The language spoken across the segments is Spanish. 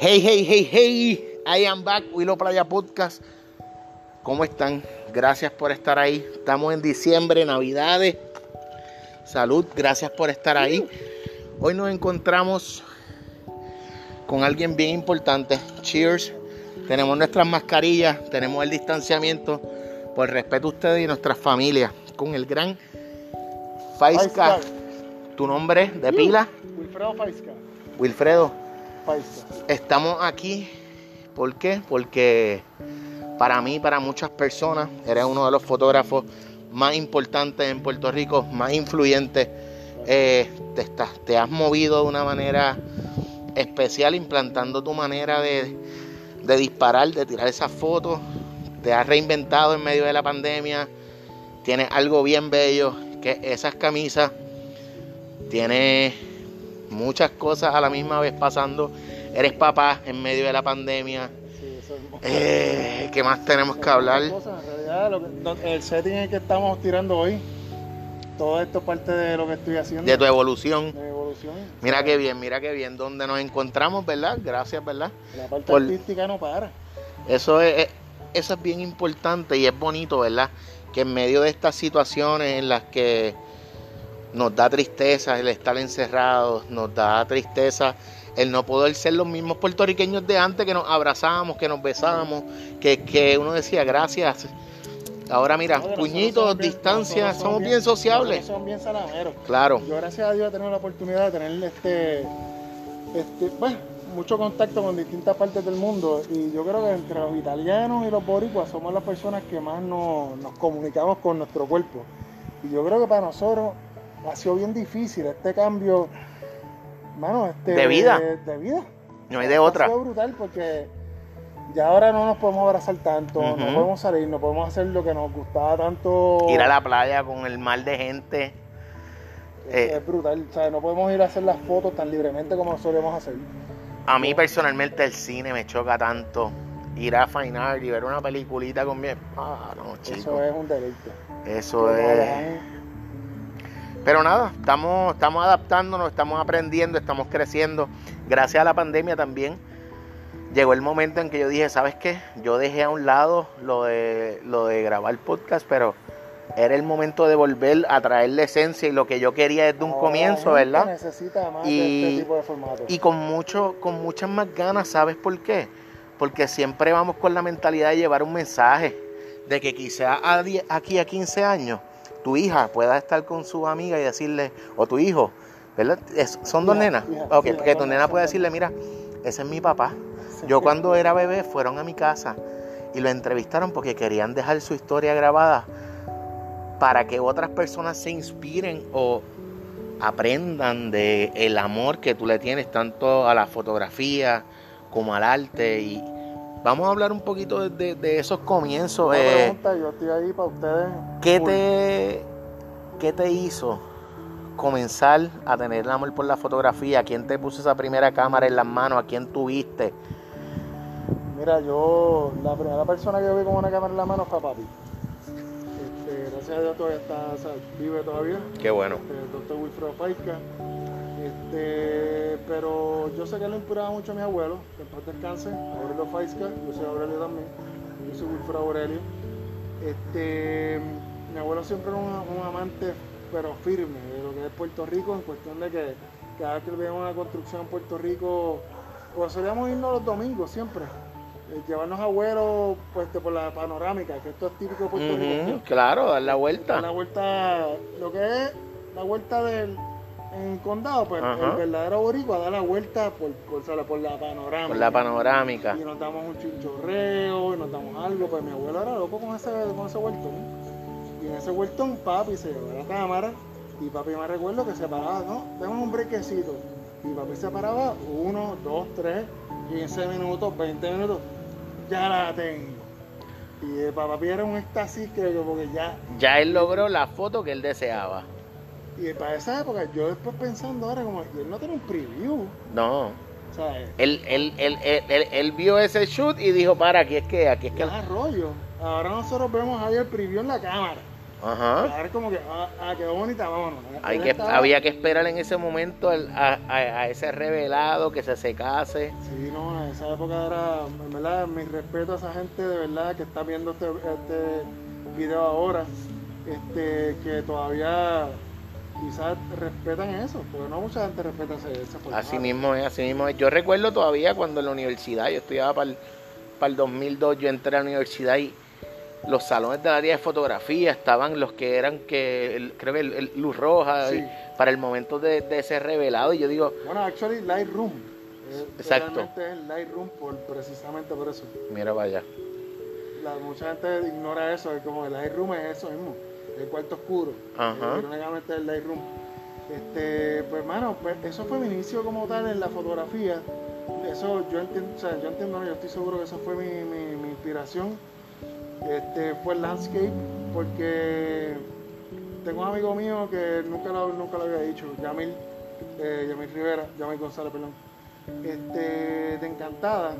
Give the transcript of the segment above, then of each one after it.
Hey, hey, hey, hey, I am back, Willow Playa Podcast. ¿Cómo están? Gracias por estar ahí. Estamos en diciembre, Navidades. Salud, gracias por estar ahí. Hoy nos encontramos con alguien bien importante. Cheers. Tenemos nuestras mascarillas, tenemos el distanciamiento por respeto a ustedes y nuestras familias. Con el gran Faisca. Faisca. ¿Tu nombre de pila? Wilfredo Faisca. Wilfredo. Estamos aquí, ¿por qué? Porque para mí, para muchas personas, eres uno de los fotógrafos más importantes en Puerto Rico, más influyentes. Eh, te has movido de una manera especial, implantando tu manera de, de disparar, de tirar esas fotos. Te has reinventado en medio de la pandemia. Tienes algo bien bello, que esas camisas. Tienes muchas cosas a la misma vez pasando. Eres papá en medio de la pandemia. Sí, eso es Eh, ¿Qué más tenemos que hablar? Cosas, en realidad, lo que- do- el setting en el que estamos tirando hoy, todo esto es parte de lo que estoy haciendo. De tu evolución. de evolución. Mira qué bien, mira qué bien. Donde nos encontramos, ¿verdad? Gracias, ¿verdad? La parte Por- artística no para. Eso es, es- eso es bien importante y es bonito, ¿verdad? Que en medio de estas situaciones en las que nos da tristeza el estar encerrados, nos da tristeza el no poder ser los mismos puertorriqueños de antes que nos abrazábamos, que nos besábamos, que, que uno decía gracias. Ahora mira, No, puñitos, bien- distancia, somos bien sociables. Somos bien salameros. Claro, Yo gracias a Dios he tenido la oportunidad de tener este, este, bueno, mucho contacto con distintas partes del mundo y yo creo que entre los italianos y los boricuas somos las personas que más nos, nos comunicamos con nuestro cuerpo. Y yo creo que para nosotros ha sido bien difícil este cambio, mano, este, De vida. De, vida. no hay de otra. Ha sido brutal porque ya ahora no nos podemos abrazar tanto, no Ujú. podemos salir, no podemos hacer lo que nos gustaba tanto. Ir a la playa con el mar de gente. Es, Eh. es brutal, o sea, no podemos ir a hacer las fotos tan libremente como solemos hacer. A mí personalmente el cine me choca tanto. Ir a Fine Art y ver una peliculita con mi... Ah, no, chico. Eso es un deleite. Eso es... Pero nada, estamos, estamos adaptándonos, estamos aprendiendo, estamos creciendo. Gracias a la pandemia también llegó el momento en que yo dije, ¿sabes qué? Yo dejé a un lado lo de, lo de grabar podcast, pero era el momento de volver a traer la esencia y lo que yo quería desde un comienzo, ¿verdad? Necesita más Y- de este tipo de formato. Y con mucho, con muchas más ganas, ¿sabes por qué? Porque siempre vamos con la mentalidad de llevar un mensaje, de que quizá a aquí a 15 años tu hija pueda estar con su amiga y decirle, o tu hijo, ¿verdad? Es- son dos nenas. Ok, sí, que tu nena pueda decirle, mira, ese es mi papá. Yo cuando era bebé fueron a mi casa y lo entrevistaron porque querían dejar su historia grabada para que otras personas se inspiren o aprendan de el amor que tú le tienes tanto a la fotografía como al arte y vamos a hablar un poquito de, de- de esos comienzos. Una eh, pregunta, yo estoy ahí para ustedes. ¿qué, te, ¿Qué te hizo comenzar a tener el amor por la fotografía? ¿Quién te puso esa primera cámara en las manos? ¿A quién tuviste? Mira, yo, la primera persona que yo vi con una cámara en la mano fue a papi. Este, gracias a Dios todavía está, o sea, vive todavía. Qué bueno. este, el doctor Wilfredo Faisca. Este, pero yo sé que lo inspiraba mucho a mi abuelo, que en paz descanse, Aurelio Faisca, yo soy Aurelio también, yo soy Wilfredo Aurelio. Este, mi abuelo siempre era un, un amante, pero firme, de lo que es Puerto Rico, en cuestión de que cada vez que veíamos una construcción en Puerto Rico, pues solíamos irnos los domingos siempre. eh, Llevarnos abuelos pues, este, por la panorámica, que esto es típico de Puerto Rico. Claro, dar la Dar vuelta. la vuelta, lo que es la vuelta del en condado, pues Ajá. el verdadero boricua da la vuelta por, por, la panorámica. Por la panorámica. Y nos damos un chinchorreo, y nos damos algo, pues mi abuelo era loco con ese, con ese vueltón. Y en ese vueltón papi se llevó la cámara y papi me recuerdo que se paraba, no, tenemos un brequecito. Y papi se paraba uno, dos, tres, 15 minutos, 20 minutos, ya la tengo. Y eh, para papi era un éxtasis que yo, porque ya Ya él logró la foto que él deseaba. Y para esa época, yo después pensando ahora, como, él no tiene un preview, No. ¿sabes? Él, él, él, él, él- él vio ese shoot y dijo, para, aquí es que, aquí es que. Es arroyo. Ahora nosotros vemos ahí el preview en la cámara. Ajá. Ahora es como que, ah, ah, quedó bonita, vámonos. Hay Él que, estaba- había que esperar en ese momento al- a, a- a ese revelado que se secase. Sí, no, en esa época era, en verdad, mi respeto a esa gente de verdad que está viendo este, este video ahora, este, que todavía quizás respetan eso, porque no mucha gente respeta ese, ese formato. Así mismo es, así mismo es. Yo recuerdo todavía cuando en la universidad, yo estudiaba para el, para el 2002, yo entré a la universidad y los salones del área de fotografía estaban los que eran que el- creo que el, el luz roja Sí. para el momento de, de ese revelado y yo digo Bueno, actually, Lightroom. eh, Exacto. Realmente es Lightroom por, precisamente por eso. mira vaya La, mucha gente ignora eso, es como el Lightroom es eso mismo, el cuarto oscuro. Ajá. Irónicamente el Lightroom. Este, pues hermano, pues eso fue mi inicio como tal en la fotografía. Eso yo entiendo, o sea, yo entiendo, no, yo estoy seguro que eso fue mi, mi- mi inspiración. Este, fue el landscape, porque tengo un amigo mío que nunca lo, nunca lo había dicho, Yamil, eh, Yamil Rivera, Yamil González, perdón. Este, de Encantada,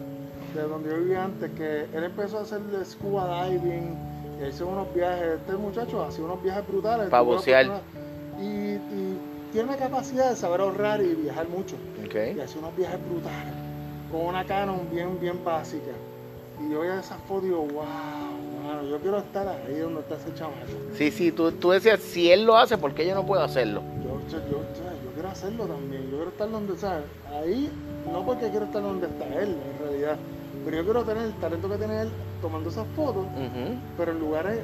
de donde yo vivía antes, que él empezó a hacer scuba diving, y hizo unos viajes, este muchacho hacía unos viajes brutales. Pa' tuvo la bucear. Y, y tiene la capacidad de saber ahorrar y viajar mucho. Y ok hace unos viajes brutales, con una Canon bien, bien básica. Y yo veía esas fotos y digo, wow, mano, yo quiero estar ahí donde está ese chamaco. sí sí tú, tú decías si él lo hace ¿por qué yo no puedo hacerlo? Yo, yo, yo quiero hacerlo también, yo quiero estar donde, ¿sabes? Ahí, no porque quiero estar donde está él, en realidad, pero yo quiero tener el talento que tiene él tomando esas fotos, pero en lugares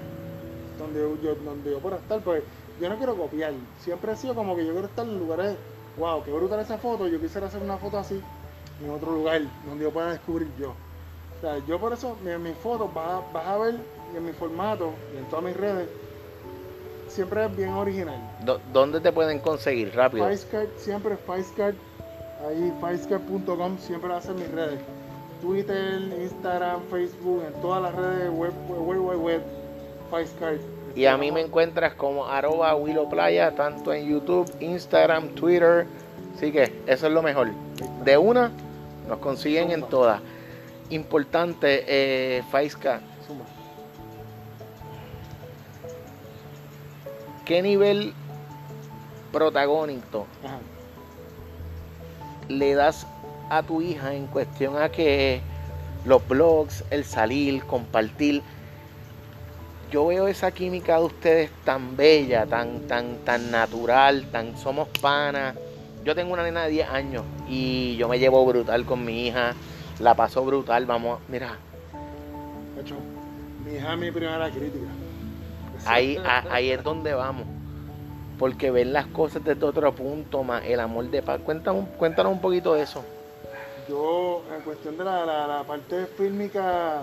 donde yo, donde yo pueda estar, pues yo no quiero copiar, siempre he sido como que yo quiero estar en lugares, wow, qué brutal esa foto, yo quisiera hacer una foto así, en otro lugar, donde yo pueda descubrir yo. O sea, yo por eso, en mis fotos vas, a- vas a ver, y en mi formato, y en todas mis redes, siempre es bien original. ¿dónde te pueden conseguir rápido? Ficecard, siempre Ficecard, ahí ficecard.com, siempre ser mis redes. Twitter, Instagram, Facebook, en todas las redes web, web, web, web, Ficecard. Y a mí me encuentras como arroba Willow Playa, tanto en YouTube, Instagram, Twitter. Así que eso es lo mejor. De una, nos consiguen en todas. Importante, eh, Faisca, Zumba. ¿qué nivel protagónico Ajá. le das a tu hija en cuestión a que los blogs, el salir, compartir? Yo veo esa química de ustedes tan bella, tan, tan, tan natural, tan somos panas. Yo tengo una nena de 10 años y yo me llevo brutal con mi hija, la paso brutal, vamos, mira, hecho, mi hija es mi primera crítica. ahí, a- ahí es donde vamos. Porque ver las cosas desde otro punto, más el amor de paz. Cuéntanos, cuéntanos un poquito de eso. Yo, en cuestión de la, la- la parte fílmica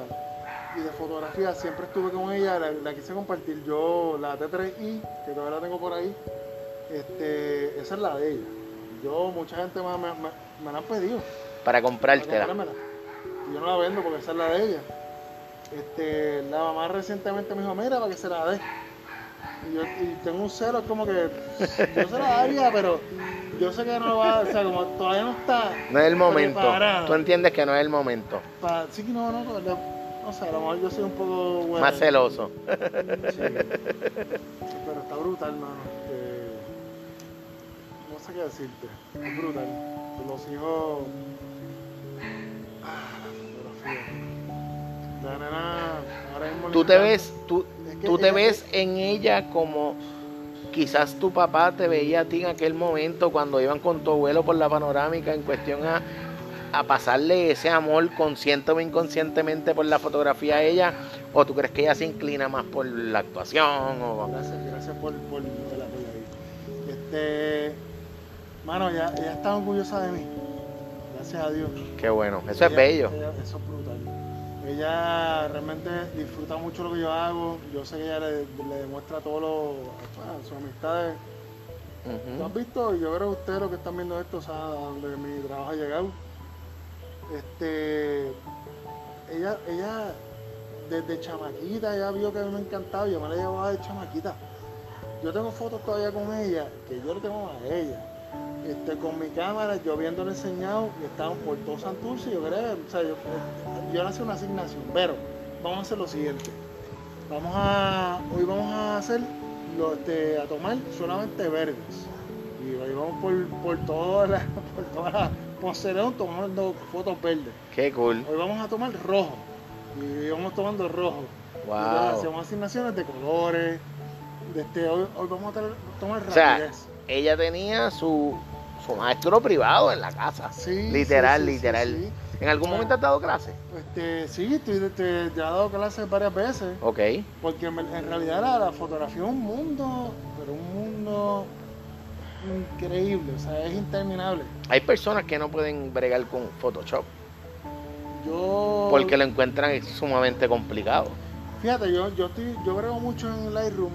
y de fotografía, siempre estuve con ella, la, la quise compartir. Yo, la T3i, que todavía la tengo por ahí, este, esa es la de ella. Yo, mucha gente me, me, me- la han pedido. Para para comprártela. Y yo no la vendo porque esa es la de ella. Este, la mamá recientemente me dijo, mira, para que se la dé. Y yo y tengo un celo, es como que yo se la daría, pero yo sé que no va, o sea, como todavía no está. No es el momento. Tú entiendes que no es el momento. Sí que no, no, no, no sé, a lo mejor yo soy un poco bueno. Más celoso. Sí. Pero está brutal, mano. Eh, no sé qué decirte. Es brutal. Los hijos. Ah, la fotografía. La nena ahora mismo Tú te ves, tú, tú te ves en ella como quizás tu papá te veía a ti en aquel momento cuando iban con tu abuelo por la panorámica en cuestión a, a pasarle ese amor consciente o inconscientemente por la fotografía a ella o tú crees que ella se inclina más por la actuación o Gracias, gracias por, por el apoyo ahí. Este. Mano, ella, ella está orgullosa de mí. Gracias a Dios. qué bueno eso es Ella- bello ella- eso es brutal. Ella realmente disfruta mucho lo que yo hago. Yo sé que ella le, le demuestra a todos los, a sus amistades. ¿Tú Ujú. has visto? Yo creo que ustedes los que están viendo esto saben a dónde mi trabajo ha llegado. Este, ella, ella desde chamaquita ya vio que a mí me encantaba y yo me la llevaba de chamaquita. Yo tengo fotos todavía con ella que yo le tengo a ella. Este, con mi cámara, yo habiéndole enseñado y estaban por todo Santurce, yo creo, o sea, yo, yo nací una asignación, pero vamos a hacer lo siguiente. Vamos a, hoy vamos a hacer lo, este, a tomar solamente verdes. Y ahí vamos por, por todas las, por todas las Ponce tomando fotos verdes. Qué cool. Hoy vamos a tomar rojo. Y vamos tomando rojo. Wow. Hacemos asignaciones de colores. De este, hoy, hoy vamos a tomar O sea, rapidez. ella tenía su, su maestro privado en la casa. Sí, literal, sí, sí, literal. ¿En algún momento has dado clase? Este, sí, estoy, este, ya he dado clases varias veces. Ok. Porque en, en realidad la, la fotografía es un mundo, pero un mundo increíble, o sea, es interminable. Hay personas que no pueden bregar con Photoshop Yo. porque lo encuentran sumamente complicado. Fíjate, yo, yo, estoy, yo brego mucho en Lightroom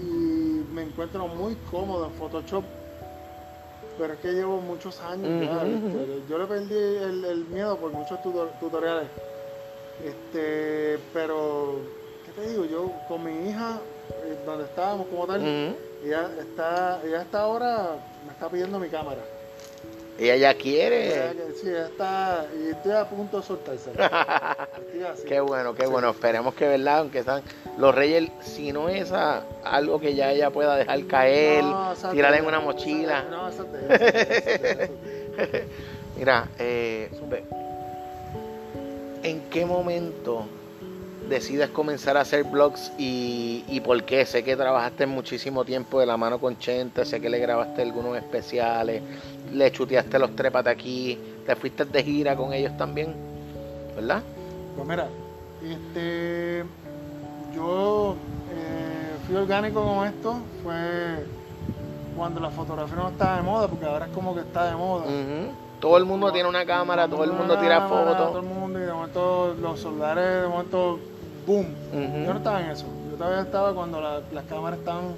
y me encuentro muy cómodo en Photoshop, pero es que llevo muchos años ya. Este, ujú. yo le perdí el, el miedo por muchos tutor- tutoriales. Este, pero, ¿qué te digo? Yo con mi hija, eh, donde estábamos como tal, Ujú. ella está, ella está ahora, me está pidiendo mi cámara. Ella ya Ella quiere. sí, ella está, y estoy a punto de así. Qué bueno, qué Sí. bueno. Esperemos que, ¿verdad? Aunque están los reyes, si no es a- algo que ya ella pueda dejar caer, No, tirarla en una mochila. No, eso ella. Mira, eh, ¿en qué momento decides comenzar a hacer vlogs y, y por qué? Sé que trabajaste muchísimo tiempo de la mano con Chente, sé que le grabaste algunos especiales, le chuteaste los trépate aquí, te fuiste de gira con ellos también, ¿verdad? Pues mira, este, yo eh, fui orgánico con esto, fue cuando la fotografía no estaba de moda, porque ahora es como que está de moda. Todo el mundo tiene una cámara, todo el mundo tira Todo fotos. el mundo, y de momento los celulares, de momento, boom. Yo no estaba en eso. Yo todavía estaba cuando la- las cámaras estaban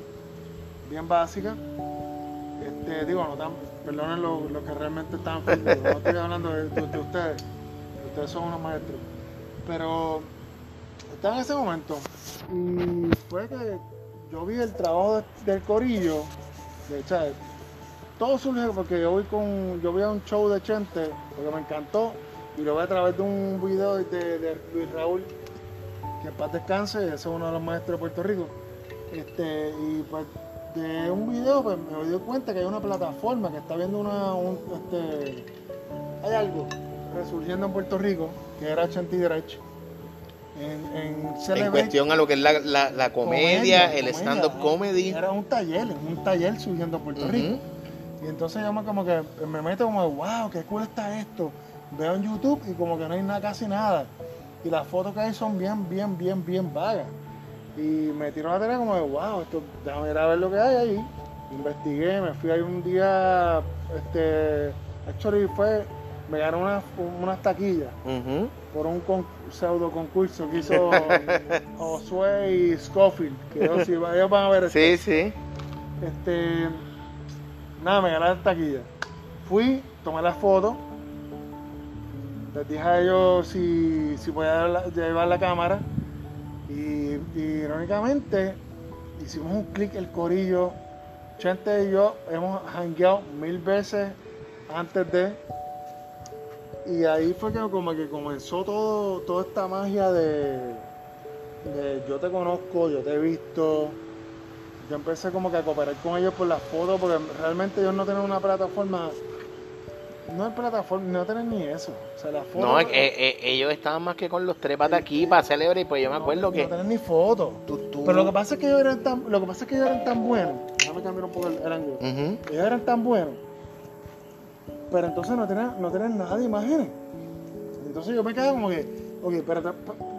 bien básicas. Este, digo, no tan, perdonen los lo que realmente filmados. No estoy hablando de, de- de ustedes. Ustedes son unos maestros. Pero estaba en ese momento. Y fue que yo vi el trabajo de- del corillo. De hecho, todo surge porque yo voy con. Yo vi a un show de Chente, porque me encantó. Y lo vi a través de un video de, de Luis Raúl que en paz descanse, ese es uno de los maestros de Puerto Rico. Este, y pues de un video pues, me doy cuenta que hay una plataforma que está viendo una, un, este, hay algo resurgiendo en Puerto Rico, que era Chanty Dredge. En, en En cuestión a lo que es la, la- la comedia, el stand-up comedy. Era un taller, un taller surgiendo en Puerto. Rico. Y entonces yo me, como que me meto como, wow, qué cool está esto. Veo en YouTube y como que no hay nada, casi nada. Y las fotos que hay son bien, bien, bien, bien vagas. Y me tiró la tarea como de, wow, esto, déjame ir a ver lo que hay ahí. Investigué, me fui ahí un día, este, actually fue, me ganó unas, unas taquillas por un con- pseudo concurso que hizo Josué y Scofield. Que ellos, ellos van a ver esto. Sí, sí. Este, nada, me gané la taquilla. Fui, tomé la foto. Les dije a ellos si, si podía llevar la cámara. Y, y irónicamente, hicimos un clic el corillo. Chente y yo hemos hangueado mil veces antes de. Y ahí fue que como que comenzó todo, toda esta magia de, de yo te conozco, yo te he visto. Yo empecé como que a cooperar con ellos por las fotos, porque realmente ellos no tienen una plataforma. No es plataforma, no tienen ni eso. O sea, las fotos. No, eh, eh, ellos estaban más que con los tres patas aquí para celebrar y pues yo me no- acuerdo no, que tienen ni tú, tú- Pero lo que pasa es que ellos eran tan, lo que pasa es que ellos eran tan buenos. Déjame cambiar un poco el, el ángulo. Ellos eran tan buenos. Pero entonces no tenían, no tenían nada de imágenes. Entonces yo me quedé como que, ok, pero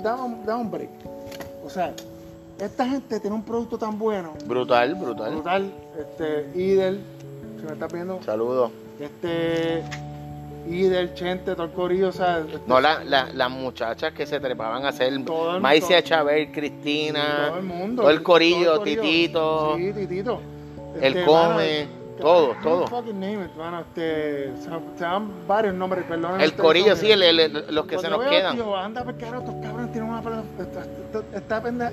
dame, un- dame un break. O sea, esta gente tiene un producto tan bueno, Brutal, brutal. brutal, este, Idel, si me estás viendo, Saludos. Este, Idel, Chente, todo el corillo, o sea, este, No, la- la- las muchachas que se trepaban a hacer Maicia Chávez, Cristina, todo el mundo, todo el corillo, todo el Titito, sí, Titito, el Este, Come, mano, todo, you todo. fucking name it, mano, este, se, dan varios nombres, perdón. El corillo, sí, el- el- los que se nos quedan. Tío, anda, ahora estos cabrones tienen una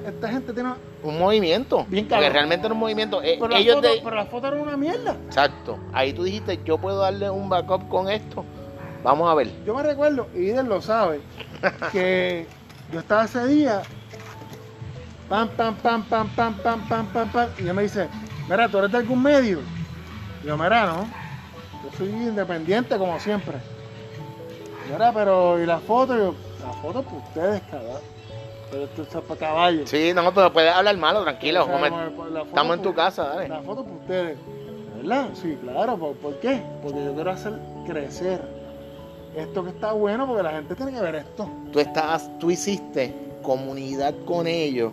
esta, gente tiene Un movimiento. Bien porque realmente era un movimiento. Eh, pero, la ellos foto, de- pero la foto era una mierda. Exacto. Ahí tú dijiste, yo puedo darle un backup con esto. Vamos a ver. Yo me recuerdo, y Idel lo sabe, que yo estaba ese día Pam, pam, pam, pam, pam, pam, pam, pam, pam. Y ella me dice, mira, ¿tú eres de algún medio? Yo, mira, no. Yo soy independiente como siempre. Mira, pero, ¿y la foto? Y yo, la foto para ustedes, cabrón. Pero esto es para caballos. Sí, no, pero puedes hablar malo, tranquilo. O sea, Estamos en tu por- casa, dale. La foto para ustedes. ¿Verdad? Sí, claro. ¿Por, por qué? Porque yo quiero hacer crecer esto que está bueno porque la gente tiene que ver esto. Tú estás, tú hiciste comunidad con ellos,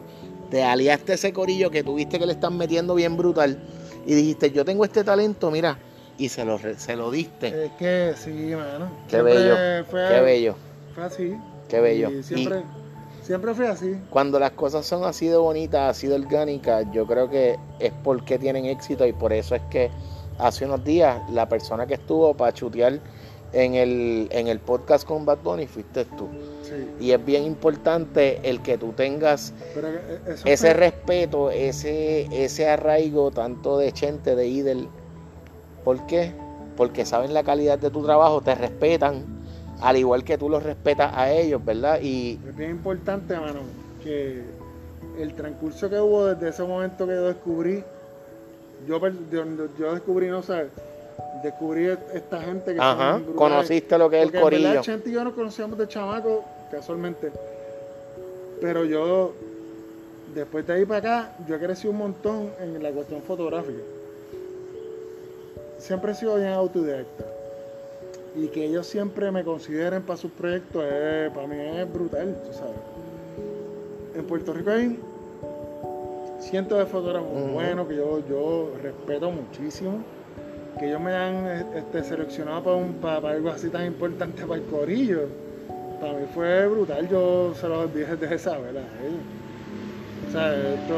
te aliaste ese corillo que tuviste que le están metiendo bien brutal y dijiste, yo tengo este talento, mira, y se lo, se lo diste. Es que sí, mano. Qué bello, Fue, Qué bello, Fue así. qué bello. Y siempre, siempre fue así. Cuando las cosas son así de bonitas, así de orgánicas, yo creo que es porque tienen éxito y por eso es que hace unos días la persona que estuvo para chutear en el, en el podcast con Bad Bunny fuiste tú. Sí. Y es bien importante el que tú tengas eh, eso ese fue- respeto, ese, ese arraigo tanto de Chente, de Idel. ¿Por qué? Porque saben la calidad de tu trabajo, te respetan, al igual que tú los respetas a ellos, ¿verdad? Y Es bien importante, mano, que el transcurso que hubo desde ese momento que yo descubrí, yo, yo, descubrí, no sé, descubrí esta gente que ajá, conociste lo que es el corillo. Chente y yo nos conocíamos de chamaco, casualmente. Pero yo, después de ahí para acá, yo he crecido un montón en la cuestión fotográfica. Siempre he sido bien autodidacta. Y que ellos siempre me consideren para sus proyectos, es- para mí es brutal, tú sabes. En Puerto Rico hay cientos de fotógrafos buenos que yo, yo respeto muchísimo que ellos me han este, seleccionado para, un, para, para algo así tan importante para el corillo. Para mí fue brutal, yo se los dije desde saber a. O sea, esto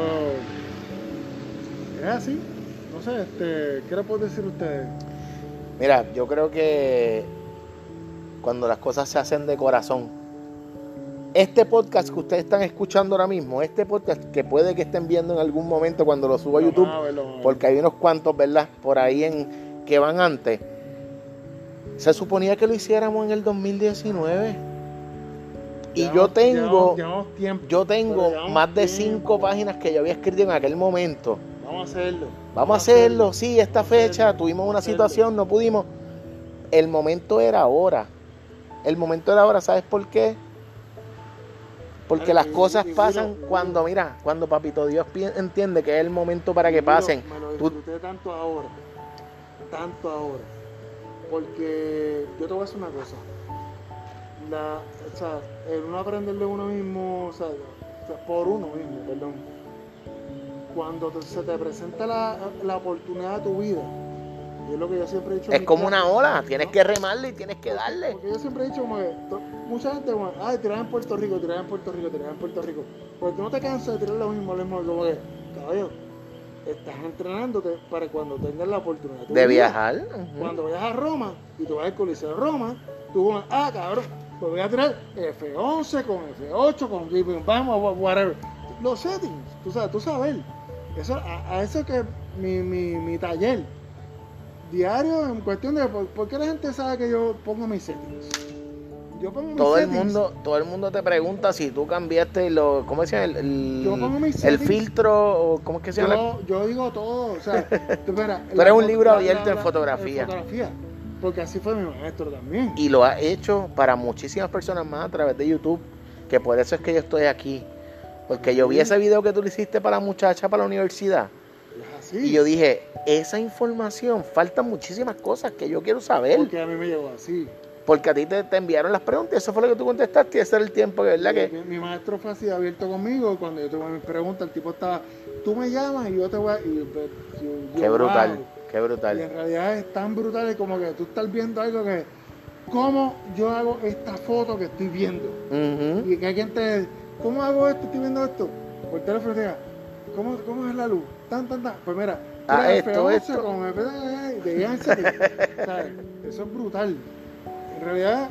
es así. No sé, este, ¿qué le puedo decir a ustedes? Mira, yo creo que cuando las cosas se hacen de corazón, este podcast que ustedes están escuchando ahora mismo, este podcast que puede que estén viendo en algún momento cuando lo subo a YouTube, a a porque hay unos cuantos, ¿verdad? Por ahí en que van antes. Se suponía que lo hiciéramos en el 2019. Y yo tengo, yo tengo más de tiempo. cinco páginas que yo había escrito en aquel momento. Vamos a hacerlo. Vamos a hacerlo, sí, esta Vamos fecha hacerlo, tuvimos una hacerlo. situación, no pudimos. El momento era ahora. El momento era ahora, ¿sabes por qué? Porque las cosas pasan cuando, mira, cuando Papito Dios entiende que es el momento para que pasen. Me lo disfruté tanto ahora. Tanto ahora. Porque yo te voy a decir una cosa. La, o sea, el uno aprender de uno mismo, o sea, por uno mismo, perdón. Cuando te- se te presenta la, la oportunidad de tu vida, y es lo que yo siempre he dicho. Es como una ola, tienes ¿no? que remarle y tienes que darle. Porque yo siempre he dicho, mucha gente, como, ay, tirar en Puerto Rico, tirar en Puerto Rico, tirar en Puerto Rico. Porque tú no te cansas de tirar lo mismo, lo mismo, como que, caballo, estás entrenándote para cuando tengas la oportunidad tu De vida. viajar. Cuando vayas a Roma y tú vas al Coliseo de Roma, tú vas, ah, cabrón, pues voy a tirar F11 con F8, con Gibbon, vamos, whatever. Los settings, tú sabes, tú sabes. Eso, a, a eso que mi, mi, mi taller diario en cuestión de por, por qué la gente sabe que yo pongo mis settings. Yo pongo mis Todo el settings. mundo, todo el mundo te pregunta si tú cambiaste lo, ¿cómo se llama? El, el- Yo pongo mis el filtro, o ¿cómo es que se llama? Yo, yo digo todo, o sea, tú, mira, Tú la eres un libro la- abierto la- en la- fotografía. en fotografía, porque así fue mi maestro también. Y lo ha hecho para muchísimas personas más a través de YouTube, que por eso es que yo estoy aquí. Porque yo vi ese video que tú le hiciste para la muchacha para la universidad. Así. Y yo dije, esa información, faltan muchísimas cosas que yo quiero saber. Porque a mí me llegó así. Porque a ti te, te enviaron las preguntas, eso fue lo que tú contestaste y ese era el tiempo, ¿verdad? Que, Mi, mi maestro fue así abierto conmigo. Cuando yo tuve mis preguntas, el tipo estaba, tú me llamas y yo te voy a. Y, yo- yo- qué brutal, wow. Qué Y brutal. en realidad es tan brutal como que tú estás viendo algo que. ¿Cómo yo hago esta foto que estoy viendo? Y que hay gente. ¿Cómo hago esto? Estoy viendo esto. Por teléfono te diga, ¿cómo, ¿cómo es la luz? Tan, tan, tan. Pues mira, Ah, esto, F11 esto. con F de. Eso es brutal. En realidad,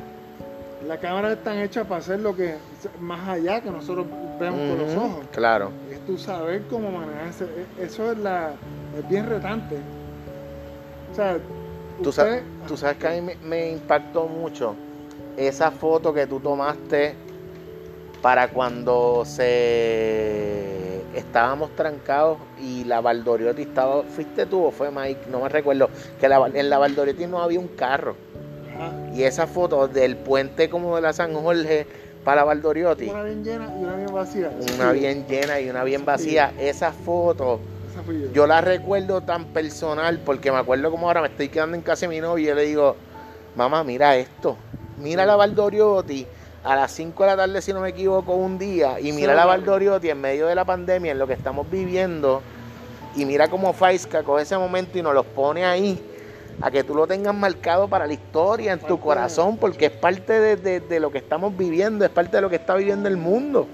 las cámaras están hechas para hacer lo que más allá que nosotros vemos con los ojos. Claro. Es tú saber cómo manejarse. E- Eso es la es bien retante. O sea, Tú, sabes, tú sabes que a mí me, me impactó mucho esa foto que tú tomaste para cuando se estábamos trancados y la Valdoriotti estaba, ¿fuiste tú o fue Mike? No me recuerdo, que la- en la Valdoriotti no había un carro. Ajá. Y esa foto del puente como de la San Jorge para Valdoriotti, Una bien llena y una bien vacía. una bien llena y una bien vacía, esa foto Esa fui yo. la recuerdo tan personal porque me acuerdo como ahora me estoy quedando en casa de mi novia y yo le digo, mamá, mira esto, mira la Valdoriotti a las 5 de la tarde, si no me equivoco, un día, y mira Sí. la Valdoriotti en medio de la pandemia, en lo que estamos viviendo, y mira cómo Faisca coge ese momento y nos los pone ahí, a que tú lo tengas marcado para la historia, en tu Parte- corazón, porque es parte de, de- de lo que estamos viviendo, es parte de lo que está viviendo el mundo.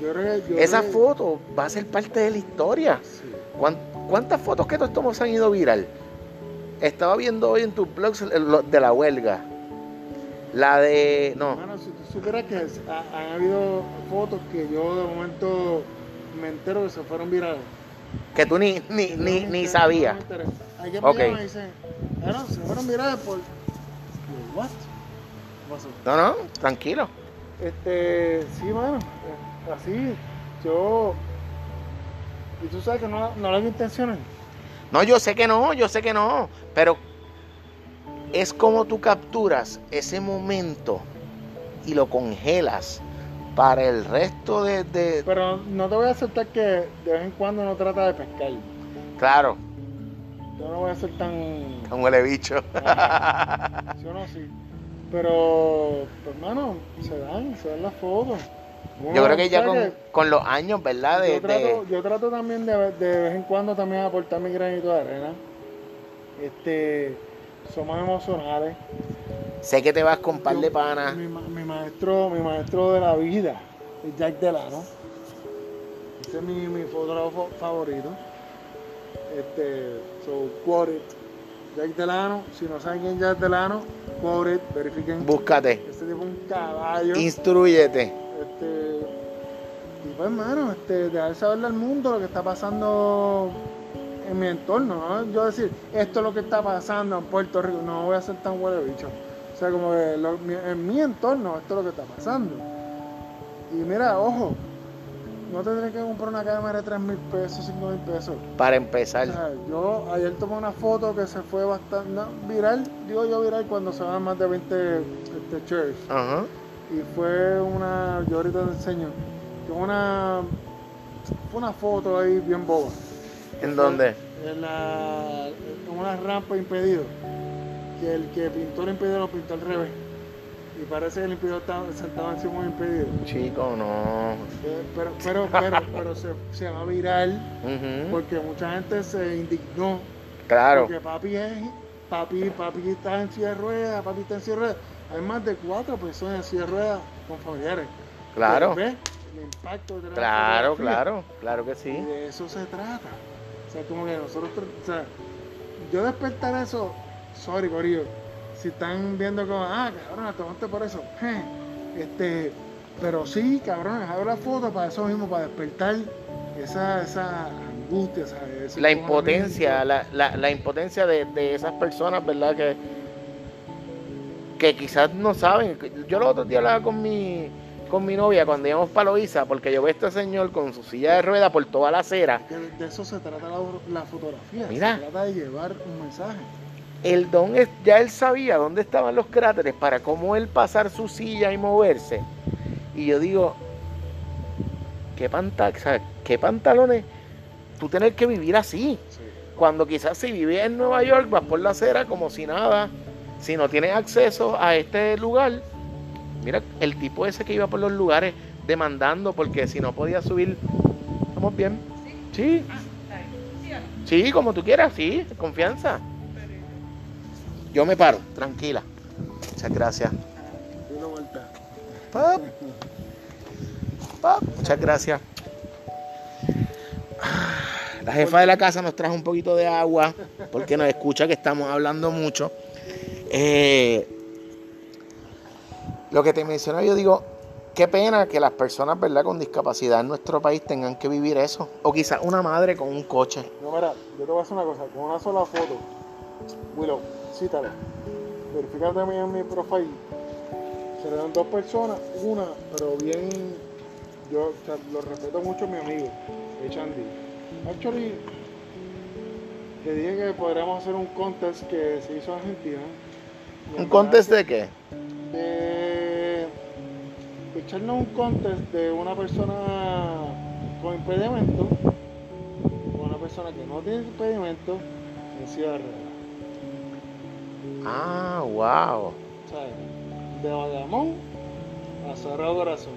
Yo yo Esa foto va a ser parte de la historia. Sí. ¿Cuán- ¿Cuántas fotos que todos han ido viral? Estaba viendo hoy en tus blogs lo de la huelga. La de. No, Hermano, si tú supieras que ha- han habido fotos que yo de momento me entero que se fueron virales. que tú ni, ni, Que ni, no ni sabías. no enteré. Alguien me ah, no, se fueron virales por... ¿What? No, no, tranquilo. Este, sí, mano, eh, así, yo... Y tú sabes que no, no hago intenciones. No, yo sé que no, yo sé que no. Pero es como tú capturas ese momento y lo congelas para el resto de. de- Pero no te voy a aceptar que de vez en cuando no trata de pescar. Claro, Yo no voy a ser tan... un huele bicho. Sí o no, sí. Pero, pues, hermano, se dan, se dan las fotos. Yo creo que ya ¿sabes con, con los años, ¿verdad? De, yo, trato, de- yo trato también de, de vez en cuando también aportar mi granito de arena. Este, somos emocionales. Sé que te vas con par de panas. Mi, ma- mi maestro, mi maestro de la vida es Jack Delano. Ese es mi, mi fotógrafo favorito. Este, so, quote it. Jack Delano, si no saben quién es Jack Delano, quote it, verifiquen. Búscate, Este tipo es un caballo. instruyete. Este, y pues, hermano, este, dejar saberle al mundo lo que está pasando en mi entorno, ¿no? Yo decir, esto es lo que está pasando en Puerto Rico, no voy a ser tan huele bicho. O sea, como que lo- mi- en mi entorno, esto es lo que está pasando. Y mira, ojo, no tendré que comprar una cámara de 3 mil pesos, 5 mil pesos. Para O empezar. sea, yo ayer tomé una foto que se fue bastante no, viral, digo yo viral cuando se van más de 20 este, shares Ajá. Y fue una, yo ahorita te enseño, una, fue una foto ahí bien boba. ¿En dónde? En, la, en una rampa impedido, que el que pintó el impedido lo pintó al revés. Y parece que el impedido estaba sentado encima del impedido. Chico, no. Pero, pero, pero, pero se, se va viral Ujú. porque mucha gente se indignó. Claro. Porque papi es, papi, papi está en silla de ruedas, papi está en silla de ruedas. Hay más de cuatro personas en silla de ruedas con familiares. Claro. ¿Ves? El impacto de tener Claro, claro. Claro que Y sí. de eso se trata. O sea, como que nosotros, o sea, yo despertar eso, sorry, Corillo, si están viendo como, ah, cabrón, tomaste por eso. Este, pero sí, cabrón, hago la foto para eso mismo, para despertar esa, esa angustia, esa, ese La impotencia, la, la, la impotencia de, de esas personas, ¿verdad? Que, que quizás no saben. Yo los otros días hablaba con mi, con mi novia cuando íbamos para Loíza, porque yo veo a este señor con su silla de ruedas por toda la acera. De- de eso se trata la, la fotografía. Mira. Se trata de llevar un mensaje. El don es, ya él sabía dónde estaban los cráteres para cómo él pasar su silla y moverse. Y yo digo, ¿qué, panta, o sea, ¿qué pantalones tú tener que vivir así? Cuando quizás si vivías en Nueva York vas por la acera como si nada, si no tienes acceso a este lugar. Mira, el tipo ese que iba por los lugares demandando porque si no podía subir, ¿estamos bien? Sí, Ah. ¿Sí sí, como tú quieras, sí, confianza. Yo me paro, tranquila. Muchas gracias. Una vuelta. Muchas gracias. La jefa de la casa nos trajo un poquito de agua porque nos escucha que estamos hablando mucho. Eh, lo que te mencioné, yo digo, qué pena que las personas ¿verdad? con discapacidad en nuestro país tengan que vivir eso. O quizás una madre con un coche. No, mira, yo te voy a hacer una cosa, con una sola foto, Willow, cítala, verifica también en mi profile, se le dan dos personas, una, pero bien, yo o sea, lo respeto mucho a mi amigo, H&D. Actually, le dije que podríamos hacer un contest que se hizo en Argentina. ¿Un contest de qué? De, echarnos un contest de una persona con impedimento, con una persona que no tiene impedimento en silla. Ah, wow. ¿sabes? De Bayamón a Cerrado Corazón.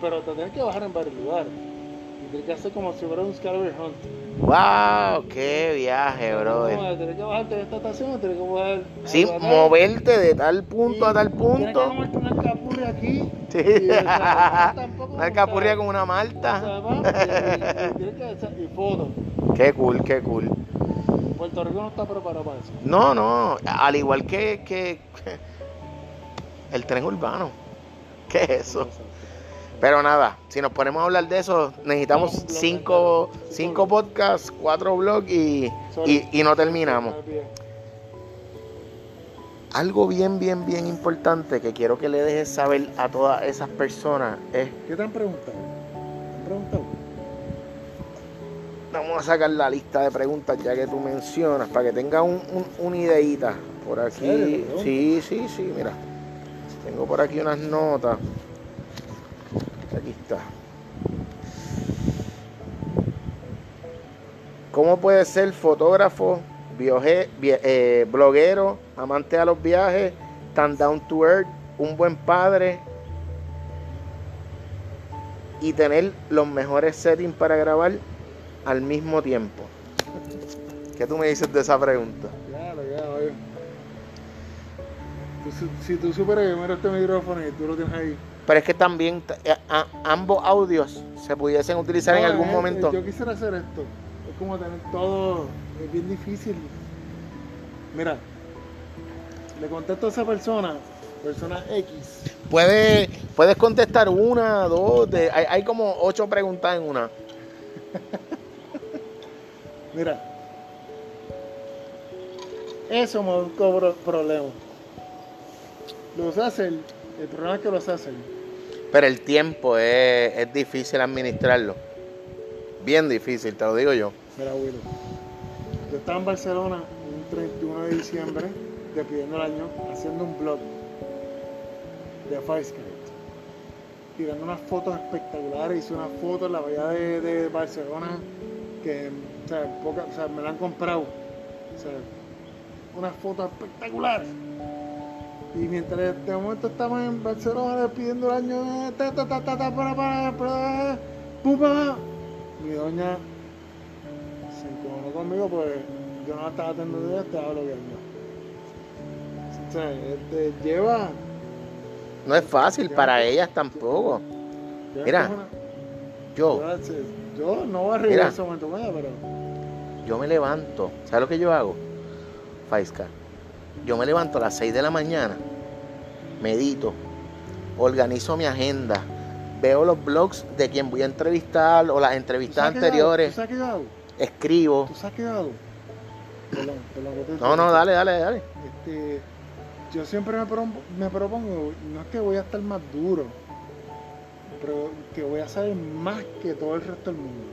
Pero te tienes que bajar en varios lugares. Que hacer como si fuera un scavenger hunt. Wow, qué viaje. No, tienes que bajarte de esta estación y tienes que mover. Sí, acá. moverte de tal punto a tal Tienes que punto. una alcapurria aquí. Sí. y, o sea, tampoco, Una alcapurria ¿sabes? con una O malta. sea, va, y, y tienes que hacer- y fotos. Qué cool, qué cool. Puerto Rico no está preparado para eso. No, no, al igual que, que el tren urbano. ¿Qué es eso? Pero nada, si nos ponemos a hablar de eso, necesitamos blog cinco, cinco podcasts, cuatro blogs y, y, y no terminamos. Algo bien, bien, bien importante que quiero que le dejes saber a todas esas personas es, ¿Qué te han preguntado? ¿Te han preguntado? vamos a sacar la lista de preguntas ya que tú mencionas, para que tenga un, un- una ideita por aquí. Sí, sí, sí, mira. Tengo por aquí unas notas. Aquí está. ¿Cómo puede ser fotógrafo, eh, bloguero, amante a los viajes, tan down to earth, un buen padre y tener los mejores settings para grabar al mismo tiempo? ¿Qué tú me dices de esa pregunta? Claro, oye. Tú si tú superas mira este micrófono y tú lo tienes ahí. Pero es que también eh, a- ambos audios se pudiesen utilizar en algún es- momento. Yo quisiera hacer esto. Es como tener todo. Es bien difícil. Mira, le contesto a esa persona, persona X. Puedes, puedes contestar una, dos, de- hay, hay como ocho preguntas en una. Mira, eso me buscó pro- problemas. Los hacen, el problema es que los hacen. Pero el tiempo es, es difícil administrarlo. Bien difícil, te lo digo yo. Mira, Willow. Yo estaba en Barcelona un 31 de diciembre, despidiendo el año, haciendo un blog de Facecart. Tirando unas fotos espectaculares. Hice unas fotos en la bahía de, Barcelona que o sea, me la han comprado. O sea, unas fotos espectaculares. Y mientras de momento estamos en Barcelona despidiendo el año, ta, ta, ta, ta, ta, para, mi doña se encojonó conmigo pues yo no estaba atendiendo ella, estaba bloqueando. O sea, este, lleva. No es fácil para ellas tampoco. lleva Mira, encojona- Yo, yo no voy a reír en ese momento ella, pero. yo me levanto. ¿Sabes lo que yo hago? Faisca. Yo me levanto a las 6 de la mañana, medito, organizo mi agenda, veo los blogs de quien voy a entrevistar o las ¿Tú entrevistas anteriores, ¿Tú qué yo hago? escribo. ¿Tú sabes qué yo hago? Perdón, perdón, que te- No, no, dale, dale, dale. Este, yo siempre me, pro- me propongo, no es que voy a estar más duro, pero que voy a saber más que todo el resto del mundo.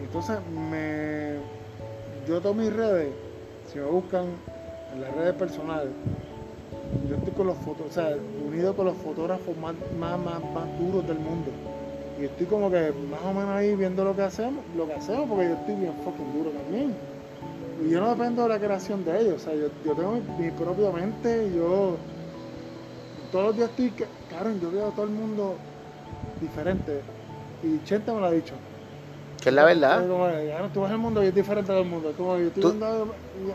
Entonces, me, yo todas mis redes, si me buscan en las redes personales, yo estoy con los fotos, o sea, unido con los fotógrafos más, más, más, más duros del mundo. Y estoy como que más o menos ahí viendo lo que hacemos, lo que hacemos, porque yo estoy bien fucking duro también. Y yo no dependo de la creación de ellos, o sea, yo, yo tengo mi, mi propia mente, yo todos los días estoy, claro, yo veo a todo el mundo diferente. Y Chente me lo ha dicho. Que es la verdad. Es como, "Claro, tú ves el mundo y es diferente del mundo. Es como yo estoy Tú- viendo,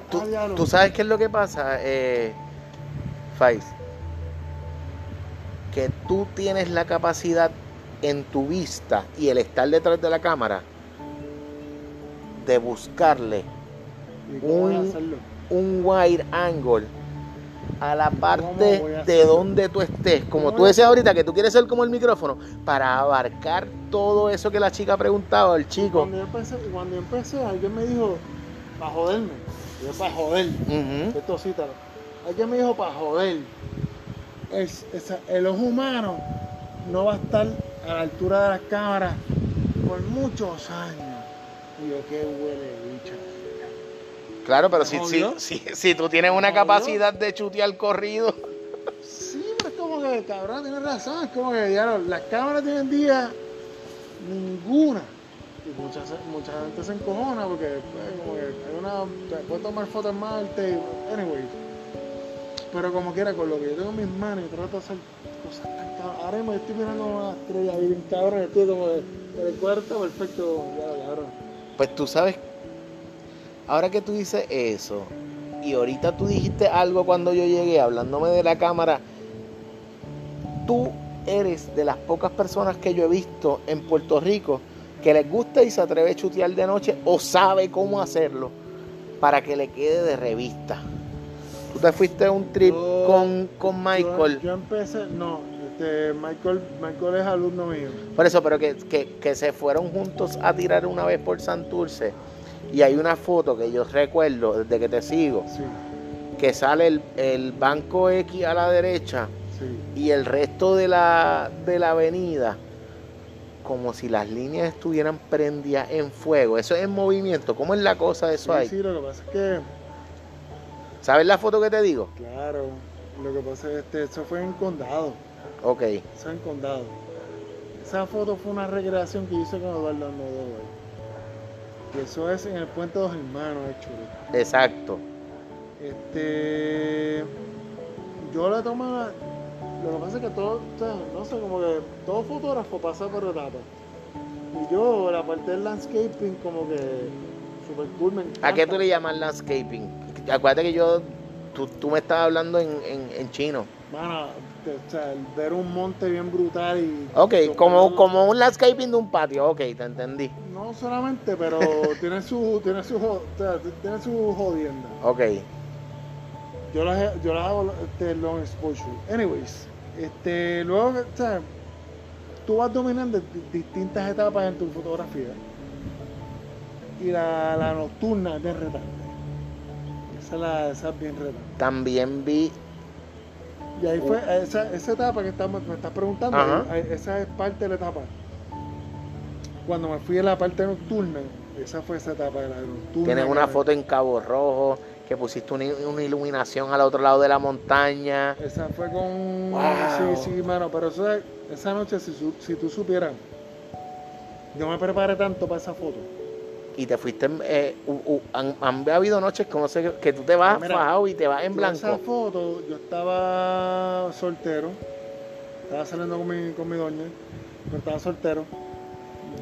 Tú, diablo. tú sabes qué es lo que pasa, eh, Faiz? Que tú tienes la capacidad en tu vista y el estar detrás de la cámara de buscarle ¿Y cómo voy a un- un wide angle a la parte a de donde tú estés. Como ¿Cómo tú decías ahorita que tú quieres ser como el micrófono para abarcar todo eso que la chica preguntaba, el chico. Cuando yo empecé, cuando yo empecé, alguien me dijo, para joderme. Yo, para joder. Esto sí. Alguien me dijo, para joder. Es, esa- el ojo humano no va a estar a la altura de las cámaras por muchos años. yo, qué huele bicho. Claro, pero si, si, si, si tú tienes una Obvio. capacidad de chutear corrido. Sí, pero es como que, cabrón, tienes razón. Es como que, ya, no, las cámaras de hoy en día, ninguna. Y mucha, mucha gente se encojona porque, pues, como que hay una. Puedes tomar fotos en Marte. Anyway. Pero como quiera, con lo que yo tengo en mis manos y trato de hacer cosas tan cabronas. Ahora mismo yo estoy mirando una estrella bien cabrón. Estoy como de. El cuarto perfecto, ya, cabrón. Pues tú sabes, ahora que tú dices eso, y ahorita tú dijiste algo cuando yo llegué hablándome de la cámara, tú eres de las pocas personas que yo he visto en Puerto Rico que les gusta y se atreve a chutear de noche o sabe cómo hacerlo para que le quede de revista. Tú te fuiste a un trip Yo- con, con Michael. Yo, yo empecé, no, este, Michael, Michael es alumno mío. Por eso, pero que, que- que se fueron juntos a tirar una vez por Santurce. Y hay una foto que yo recuerdo desde que te sigo, Sí, que sale el, el banco X a la derecha sí. y el resto de la, de la avenida como si las líneas estuvieran prendidas en fuego. Eso es en movimiento. ¿Cómo es la cosa de eso Sí, ahí? sí, lo que pasa es que, ¿Sabes la foto que te digo? claro, lo que pasa es que este, eso fue en Condado, Ok. eso en Condado. Esa foto fue una recreación que hice con Eduardo Almodóvar. Y eso es en el Puente de los Hermanos, de. Exacto. Este, yo le tomo, la- lo que pasa es que todo, no sé, como que todo fotógrafo pasa por etapas. Y yo, la parte del landscaping, como que super cool, me encanta. ¿A qué tú le llamas landscaping? Acuérdate que yo, tú, tú me estabas hablando en, en- en chino. Mano, o sea, ver un monte bien brutal y... Ok, como, como un landscaping de un patio. Ok, te entendí. No solamente, pero tiene su, tiene su, o sea, tiene su jodienda. Ok. Yo las, yo las hago este, long exposure. Anyways, este, luego, o sea, tú vas dominando di- distintas etapas en tu fotografía. Y la, la nocturna es bien retante. Esa es, la, esa es bien retante. También vi. Y ahí fue, esa, esa etapa que estamos, me estás preguntando, ahí- esa es parte de la etapa. Cuando me fui a la parte nocturna, esa fue esa etapa de la nocturna. Tienes una foto en Cabo Rojo que pusiste una, una iluminación al otro lado de la montaña. Esa fue con. Wow. Sí, sí, mano, pero esa, esa noche, si, si tú supieras, yo me preparé tanto para esa foto. Y te fuiste. eh, han, han habido noches que, no sé, que tú te vas Mira, fajado y te vas en blanco. Esa foto, yo estaba soltero, estaba saliendo con mi, con mi doña, pero estaba soltero.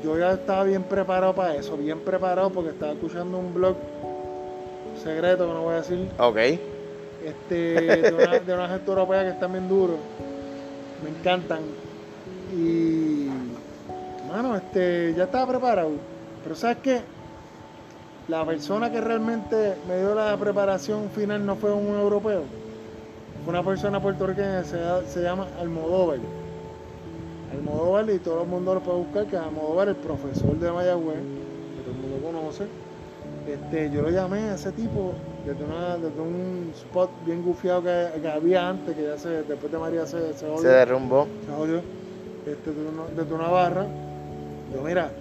Yo ya estaba bien preparado para eso, bien preparado porque estaba escuchando un blog secreto que no voy a decir, Ok. este, de, una, de una gente europea que están bien duros, me encantan. Y, mano, este, ya estaba preparado. Pero ¿sabes qué? La persona que realmente me dio la preparación final no fue un europeo. Fue una persona puertorriqueña, se, se llama Almodóvar. Almodóvar, y todo el mundo lo puede buscar, que es Almodóvar, el profesor de Mayagüez, que todo el mundo conoce. Este, yo lo llamé a ese tipo desde, una, desde un spot bien gufiado que, que había antes, que ya se, después de María se, se Se derrumbó. se este, desde, una, desde una barra. Yo, mira,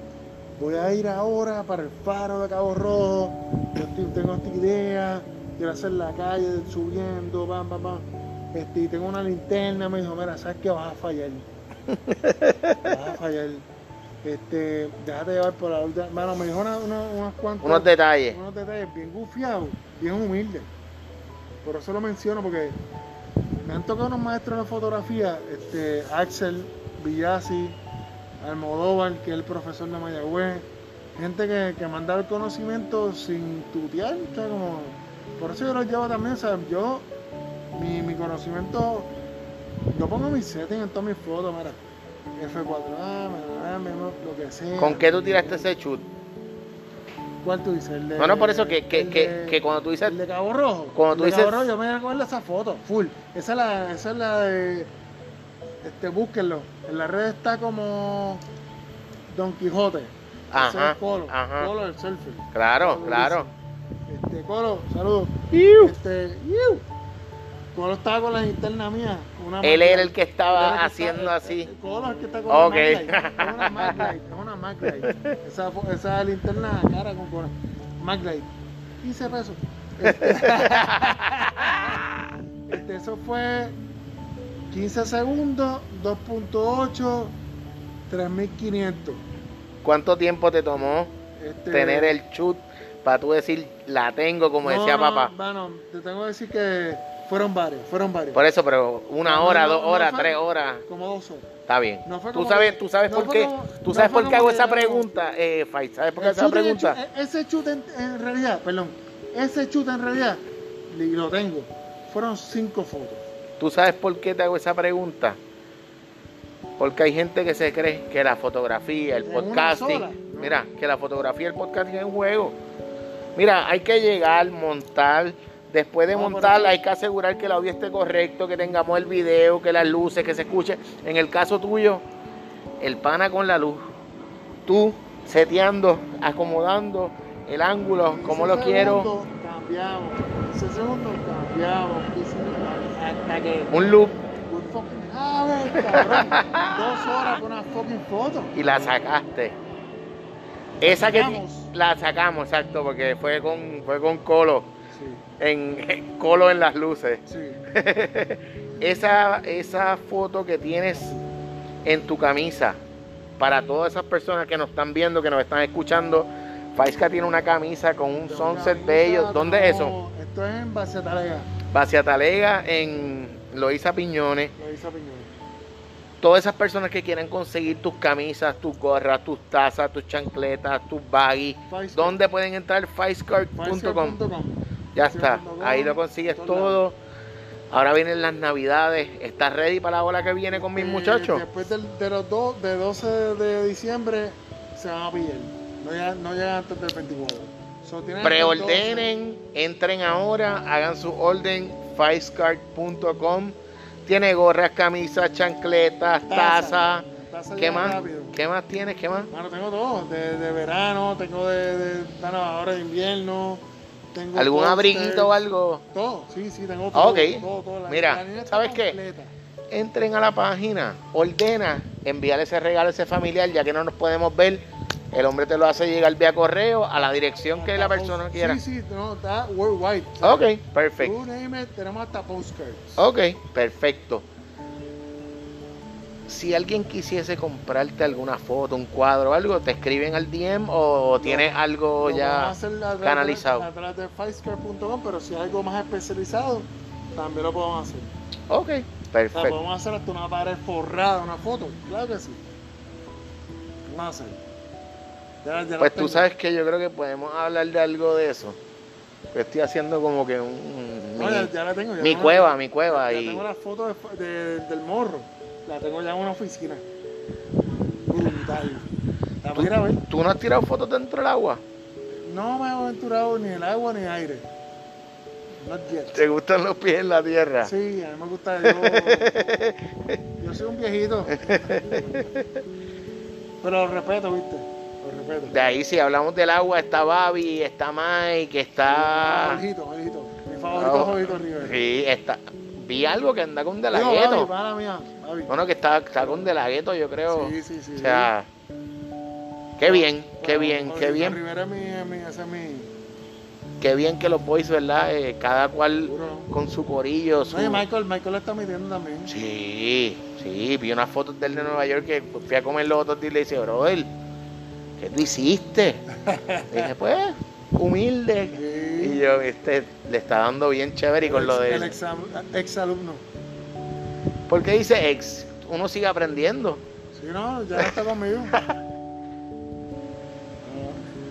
voy a ir ahora para el faro de Cabo Rojo. Yo estoy- tengo esta idea, quiero hacer la calle subiendo, pam, pam, pam. Este, y tengo una linterna. Me dijo, mira, sabes que vas a fallar. vas a fallar. Este, déjate llevar por la última. Bueno, me dijo una, una- unas cuantas Unos detalles. unos detalles bien gufiados, bien humildes. Por eso lo menciono porque me han tocado unos maestros de fotografía, este, Axel Villasi, Almodóvar, que es el profesor de Mayagüez, gente que, que dado el conocimiento sin tutear, o sea, como, por eso yo los llevo también, o sea, yo, mi, mi conocimiento, yo pongo mi setting en todas mis fotos, mira, F4A, lo que sea. ¿Con qué tú tiraste ese shoot? ¿Cuál tú dices? El de, No, no, por eso que, que, que, que cuando tú dices. el de Cabo Rojo. Cuando tú El de Cabo dices- Rojo, yo me acuerdo esa foto, full. Esa es la, esa es la de. Este, búsquenlo. En la red está como Don Quijote. Ese Ajá, es Colo. ajá. Colo del selfie. Claro, Colo claro. dice. Este, Colo, saludos. Iu. Este, iu. Colo estaba con la linterna mía. una Él era el que estaba el que haciendo está- así. Colo es el que está con Ok. una Mac Light. Es una Mac Light, es una Maglite. esa, esa linterna cara con cola. Maglite. 15 pesos. Este, este, eso fue 15 segundos, 2.8, 3500. ¿Cuánto tiempo te tomó Este, tener el chut para tú decir la tengo como no, decía no, papá? Bueno, te tengo que decir que fueron varios, fueron varios. Por eso, pero una No, hora, dos horas, fue- tres horas, Como dos horas. está bien. Tú sabes, que- tú sabes no por qué, como- tú sabes por qué hago esa pregunta, eh, Fai, ¿sabes por qué hago esa pregunta? chute, ese chute en, en realidad, perdón, ese chute en realidad, y lo tengo, fueron cinco fotos. ¿Tú sabes por qué te hago esa pregunta? Porque hay gente que se cree que la fotografía, el ¿En una podcasting, mira, que la fotografía y el podcasting es un juego. Mira, hay que llegar, montar, después de montar hay que asegurar que el audio esté correcto, que tengamos el video, que las luces, que se escuche. En el caso tuyo, el pana con la luz, tú seteando, acomodando el ángulo, como lo 15 quiero, Cambiamos, 15 segundos cambiamos, 15 hasta que... un loop fucking cabrón. Dos horas con una fucking foto. y la sacaste. Esa que la sacamos, exacto, porque fue con fue con Colo, Sí, en Colo en las luces. sí. Esa esa foto que tienes en tu camisa para todas esas personas que nos están viendo, que nos están escuchando, Faisca tiene una camisa con un sunset bello. ¿Dónde es eso? Esto es en Base Talega, Hacia Talega en Loíza Piñones. lo hizo Piñón. Todas esas personas que quieran conseguir tus camisas, tus gorras, tus tazas, tus chancletas, tus baggies. ¿dónde pueden entrar? Faiscart.com. Ya está, ahí lo consigues todo. Ahora vienen las navidades. ¿Estás ready para la hora que viene con mis Eh, muchachos? Después del- de los de 12 de diciembre, se van a pillar. No llegan, no llegan antes del 24. So, tienen hasta el 12. Preordenen, entren ahora, hagan su orden, Faiscart.com. Tiene gorras, camisas, chancletas, Taza. tazas. Taza ¿Qué más? rápido. ¿Qué más tienes? ¿Qué más? Bueno, tengo todo, de, de verano, tengo de, de ahora de invierno, tengo ¿Algún abriguito o algo? Todo, sí, sí, tengo Ah, todo. ok. todo, todo, la- Mira, ¿sabes qué? completa. entren a la página, ordena, envíale ese regalo a ese familiar, ya que no nos podemos ver. El hombre te lo hace llegar vía correo a la dirección que la persona quiera. Sí, sí, no, está worldwide. Ok, perfecto. Tenemos hasta postcards. Ok, perfecto. Si alguien quisiese comprarte alguna foto, un cuadro algo, ¿te escriben al DM o tienes algo Lo ya a canalizado? A través de Faiscare.com, pero si hay algo más especializado, también lo podemos hacer. Ok, O sea, perfecto. podemos hacer hasta una pared forrada, una foto. Claro que sí. Vamos a hacer. Ya- ya lo Pues tú tengo. sabes que yo creo que podemos hablar de algo de eso. Estoy haciendo como que un... No, mi- ya, ya la tengo. ya mi cueva, la- mi cueva, Ya y- tengo la foto de- de- del morro. La tengo ya en una oficina. Brutal. La a ver. ¿Tú no has tirado fotos dentro del agua? No me he aventurado ni el agua ni el aire. Not yet. ¿Te gustan los pies en la tierra? Sí, a mí me gusta. Yo, yo soy un viejito. Pero lo respeto, ¿viste? De ahí si hablamos del agua está Babi, está Mike, está... Jorgito, Jorgito. Mi favorito es Jorgito Rivera. Sí, está... Vi algo que anda con De La Digo, Ghetto. Babi, mala mía. Babi. Bueno, que está, está con De La Ghetto, yo creo. Sí, sí, sí. O sea, qué bien, qué bien, qué bien, Rivera es mi, es mi, ese es mi. qué bien que los boys, ¿verdad? Eh, cada cual con su corillo, su... Oye, Michael, Michael lo está metiendo también. Sí, sí, vi unas fotos de él de Nueva York que fui a comer los otros días y le dice, brother, ¿qué tú hiciste? Y dije, pues, humilde. Sí. Y yo, este, le está dando bien chévere y con lo El de... ex, ex alumno. ¿Por qué dice ex? Uno sigue aprendiendo. Sí, no, ya no está conmigo.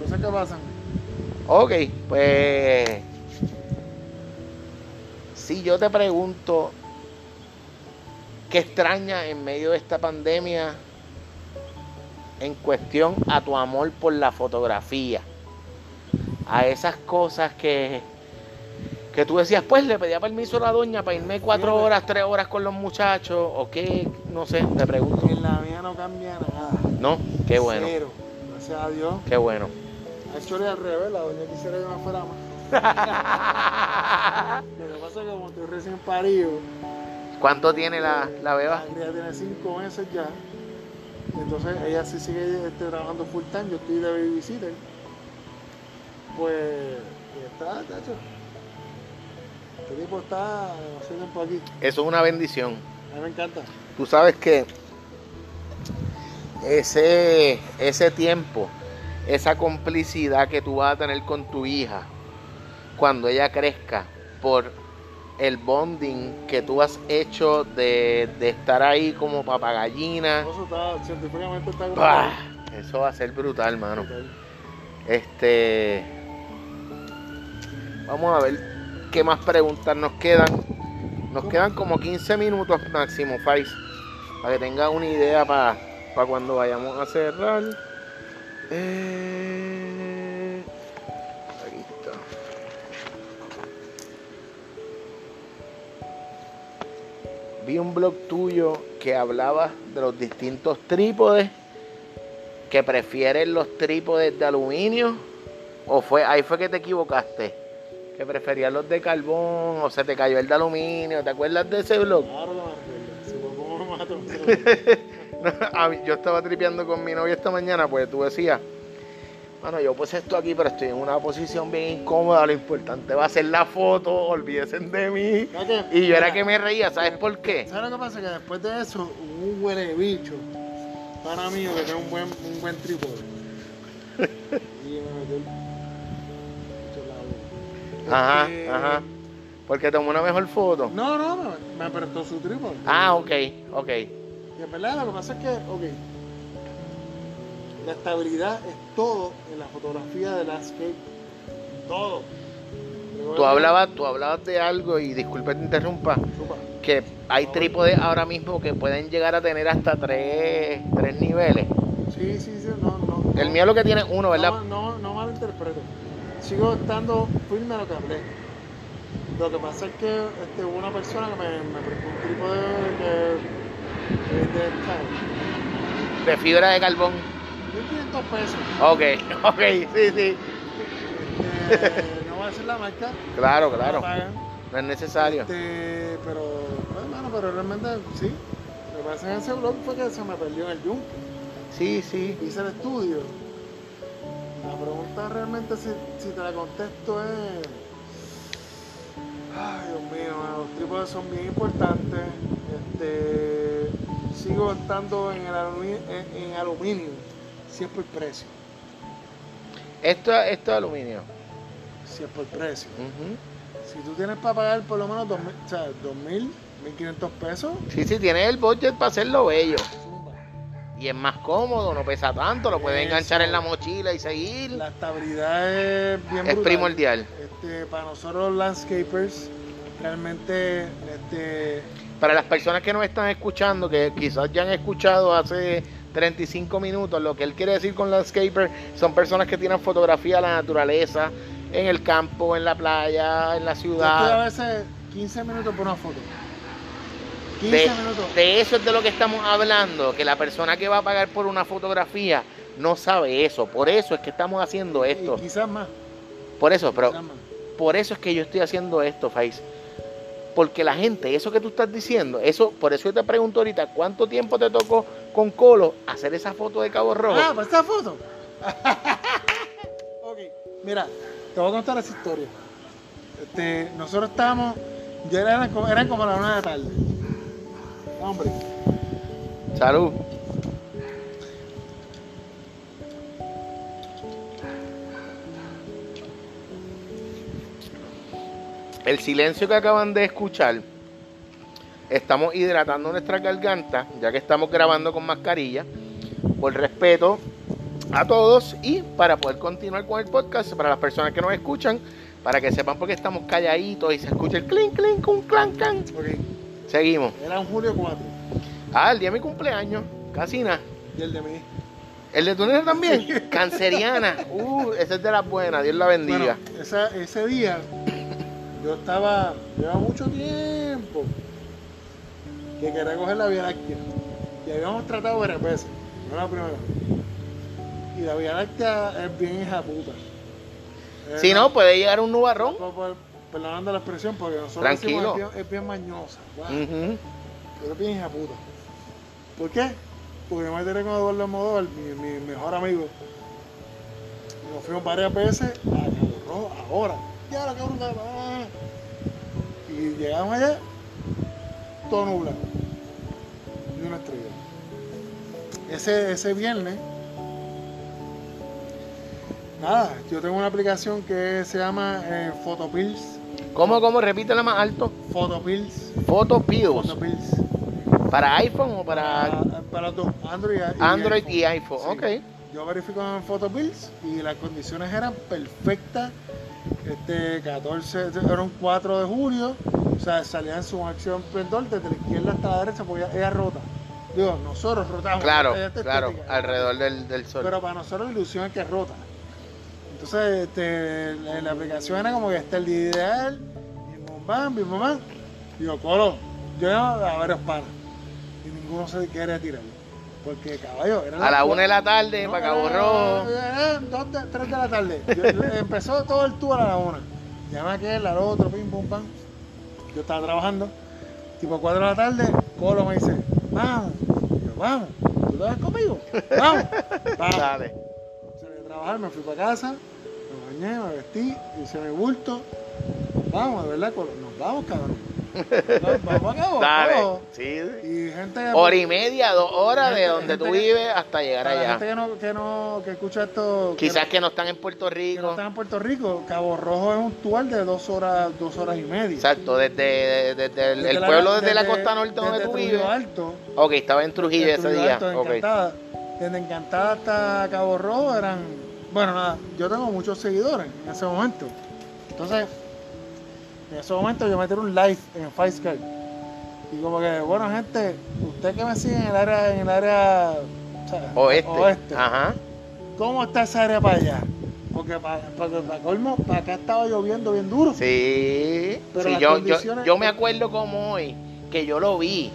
No sé qué pasa. Ok, pues... Si yo te pregunto, ¿qué extraña en medio de esta pandemia en cuestión a tu amor por la fotografía? A esas cosas que, que tú decías, pues le pedía permiso a la doña para irme cuatro horas, tres horas con los muchachos, o qué, no sé, te pregunto. En la mía no cambia nada. No, qué bueno, Cero. Gracias a Dios. qué bueno. Hecho al revés, la doña quisiera que me fuera más. Lo que pasa es que como estoy recién parido, ¿Cuánto tiene la, la beba? la cría tiene cinco meses ya. Entonces ella sí sigue este, trabajando full time, yo estoy de babysitter. Pues está, tacho. Este tipo está hace tiempo aquí. Eso es una bendición. A mí me encanta. Tú sabes que ese, ese tiempo, esa complicidad que tú vas a tener con tu hija cuando ella crezca por el bonding que tú has hecho de, de estar ahí como papagallina. Eso está, científicamente está ¡Bah! Eso va a ser brutal, mano. brutal. Este. Vamos a ver qué más preguntas nos quedan. Nos quedan como 15 minutos máximo, Fais. Para que tengas una idea para cuando vayamos a cerrar. Eh, Vi un blog tuyo que hablaba de los distintos trípodes que prefieren los trípodes de aluminio o fue ahí fue que te equivocaste que preferías los de carbón o se te cayó el de aluminio ¿te acuerdas de ese blog? Claro me A mí- yo estaba tripeando con mi novia esta mañana pues tú decías bueno yo puse esto aquí pero estoy en una posición bien incómoda. Lo importante va a ser la foto olvídense de mí. Y yo era que me reía ¿sabes por qué? ¿Sabes lo que pasa? Que después de eso, un huele bicho. Para mí que tiene un buen, un buen trípode. y me metió el ajá Este, ajá porque tomó una mejor foto. No, no, me, me prestó su trípode. ah ok ok. Y en verdad lo que pasa es que, ok, la estabilidad es todo en la fotografía de landscape. Todo. Tú hablabas, tú hablabas de algo y disculpe que te interrumpa, Chupa. que hay trípodes ahora mismo que pueden llegar a tener hasta tres, tres niveles. Sí, sí, sí, no, no. El mío lo que tiene uno, ¿verdad? No, no, no malinterpreto. Sigo estando firme a lo que hablé. Lo que pasa es que este, hubo una persona que me, me prestó un trípode es de claro, De fibra de carbón. 1500 pesos. Ok, ok, sí, sí. Este, no voy a decir la marca. Claro, no claro. pagan. No es necesario. Este, pero, pues, hermano, pero realmente sí. Lo que pasa en ese blog fue que se me perdió en el yunque. Sí, sí. Hice el estudio. La pregunta realmente, si, si te la contesto, es. Ay, Dios mío, los trípodes son bien importantes. Este, sigo estando en, el en aluminio, si es por precio. Esto, esto es aluminio. Si es por precio. Si tú tienes para pagar por lo menos 2.000, o sea, 2.000, 1.500 pesos, Sí, sí, tienes el budget para hacerlo bello. Y es más cómodo, no pesa tanto, lo puedes Eso. enganchar en la mochila y seguir. La estabilidad es bien Es brutal. primordial. Este, para nosotros los landscapers, realmente este, Para las personas que nos están escuchando, que quizás ya han escuchado hace 35 minutos, lo que él quiere decir con landscaper son personas que tienen fotografía de la naturaleza, en el campo, en la playa, en la yo estoy a ciudad. veces 15 minutos por una foto. 15 De, minutos. de eso es de lo que estamos hablando, que la persona que va a pagar por una fotografía no sabe eso. Por eso es que estamos haciendo esto. Y quizás más. Por eso, pero por eso es que yo estoy haciendo esto, Faiz. Porque la gente, eso que tú estás diciendo, eso, por eso yo te pregunto ahorita, ¿cuánto tiempo te tocó con Colo hacer esa foto de Cabo Rojo? Ah, para esta foto. ok, mira, te voy a contar esa historia. Este, nosotros estábamos, ya eran como, eran como las 1 de la tarde. Hombre, Salud. El silencio que acaban de escuchar, estamos hidratando nuestra garganta, ya que estamos grabando con mascarilla, por respeto a todos y para poder continuar con el podcast, para las personas que nos escuchan, para que sepan por qué estamos calladitos y se escucha el clink, clink, un clan, clan. ok, Seguimos. era un julio 4 Ah, el día de mi cumpleaños, casi nada. y el de mí. ¿El de tu nena también? Canceriana. Uh, esa es de las buenas, Dios la bendiga. Bueno, esa- ese día yo estaba, lleva mucho tiempo que quería coger la Vía Láctea. Y habíamos tratado varias veces, no la primera vez. Y la Vía Láctea es bien hija puta. Si no, puede llegar un nubarrón. por- por- Perdonando la expresión, porque nosotros Tranquilo. decimos es bien, es bien mañosa. wow. Pero es bien hija puta. ¿Por qué? porque yo me tiré con Eduardo Almodóvar, mi, mi mejor amigo. Y nos fuimos varias veces a Cabo Rojo, ahora. Ya la cabrón. Y llegamos allá, todo nublado. Ni una estrella. Ese, ese viernes, nada, yo tengo una aplicación que se llama eh, Photopills. ¿Cómo, cómo? Repítela más alto. Photopills. Photopills. Photopills. ¿Para iPhone o para Para, para tu Android y, Android iPhone. y iPhone? Sí. Ok. Yo verifico en Photopills y las condiciones eran perfectas. Este 14, era un 4 de julio, o sea, salía en su máximo esplendor desde la izquierda hasta la derecha porque ella, ella rota. Digo, nosotros rotamos. Claro, claro, alrededor del, del sol. Pero para nosotros la ilusión es que rota. Entonces, este, la, la aplicación era como que está el ideal, bim bum bam. Y yo, colo, yo a varios panas y ninguno se quería tirar. Porque caballo, era a la una de la tarde, para Cabo Rojo. Dos, de- tres de la tarde. Yo- empezó todo el tour a la una. Llamé a aquel, al otro, pim, pum, pam. Yo estaba trabajando. Tipo 4 de la tarde, Colo me dice, vamos. Yo, vamos. ¿Tú te vas conmigo? Vamos. Vamos. Dale. Salí de trabajar, me fui para casa, me bañé, me vestí, hice mi bulto. Vamos, de verdad, Colo. Nos vamos, cabrón. Nos vamos a Cabo Dale. Rojo. Sí. Y gente Hora y media, dos horas de donde tú que- vives hasta llegar allá. gente que no, que no, que escucha esto, Quizás que no están en Puerto que no Rico. están en Puerto Rico, Cabo Rojo es un tour de dos horas, dos horas y media. Exacto, desde, desde el, Desde el la- pueblo desde, la costa norte donde desde tú Trujillo vives. Alto, Ok, estaba en Trujillo desde ese Trujillo día. Alto. Encantada. Desde Encantada hasta Cabo Rojo eran, bueno, nada, yo tengo muchos seguidores en ese momento. Entonces, en ese momento yo metí un live en Facecard. Y como que, bueno, gente, usted que me sigue en el área, en el área o sea, Oeste. oeste, Ajá. ¿cómo está esa área para allá? Porque para, para, para colmo, para acá estaba lloviendo bien duro. Sí. Pero sí, las yo, condiciones- yo me acuerdo como hoy que yo lo vi.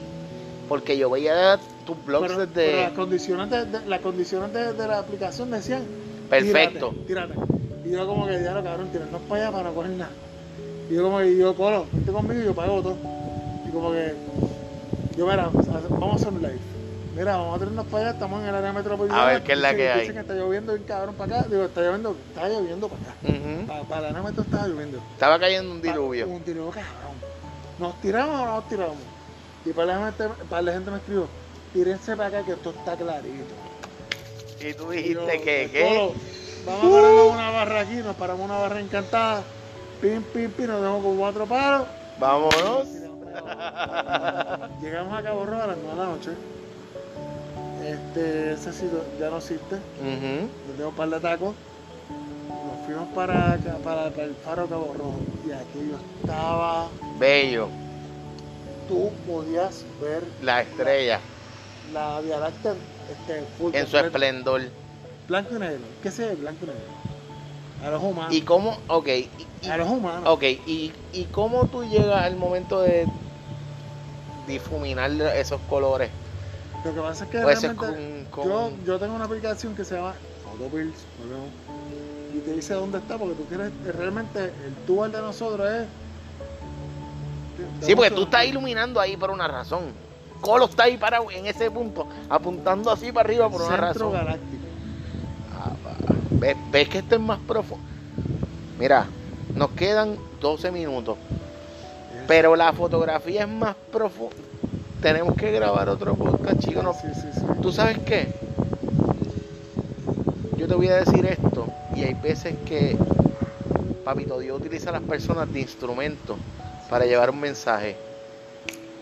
Porque yo veía tus blogs Pero, pero desde. las condiciones, de, de- las condiciones de, de la aplicación decían Perfecto. Tírate, tírate. Y yo como que ya lo cabrón, tirarnos para allá para no coger nada. Y yo como que yo colo, vente conmigo y yo pago todo. Y como que yo mira, vamos a hacer un live. Mira, vamos a tirarnos para allá, estamos en el área metropolitana. A ver qué es la Dicen- que hay. Dicen que está lloviendo bien cabrón para acá. Digo, está lloviendo, está lloviendo para acá. Para, para el área metro estaba lloviendo. Estaba cayendo un diluvio. Un diluvio cabrón. ¿Nos tiramos o no nos tiramos? Y para la gente, para la gente me escribió, tírense para acá que esto está clarito. Y tú Y yo, dijiste que, "Colo, ¿qué? Vamos a pararnos una barra aquí, nos paramos una barra encantada. Pim, pim, pim, nos damos con cuatro palos. Vámonos. Llegamos a Cabo Rojo a las 9 de la noche. Este, ese sitio ya no existe. Yo tengo un par de tacos. Nos fuimos para, para, para el faro Cabo Rojo. Y aquello estaba. Bello. Tú podías ver La estrella. la Vía Láctea este, En su esplendor. Blanco y negro. ¿Qué se ve blanco y negro? A los humanos. ¿Y cómo? Ok. y- y- a los humanos. Ok, ¿y, ¿y cómo tú llegas al momento de difuminar esos colores? Lo que pasa es que O eso es realmente con, con- yo, yo tengo una aplicación que se llama Photopills, y te dice dónde está, porque tú quieres, realmente el tour de nosotros es... Sí, porque tú estás iluminando ahí por una razón. Colo está ahí parado en ese punto, apuntando así para arriba por una Centro razón. Galáctico. ¿Ves, ves que esto es más profundo? Mira, nos quedan 12 minutos, pero la fotografía es más profunda. Tenemos que grabar otro podcast, chicos. No Sí, sí, sí. ¿Tú sabes qué? Yo te voy a decir esto, y hay veces que Papito Dios utiliza a las personas de instrumento para llevar un mensaje.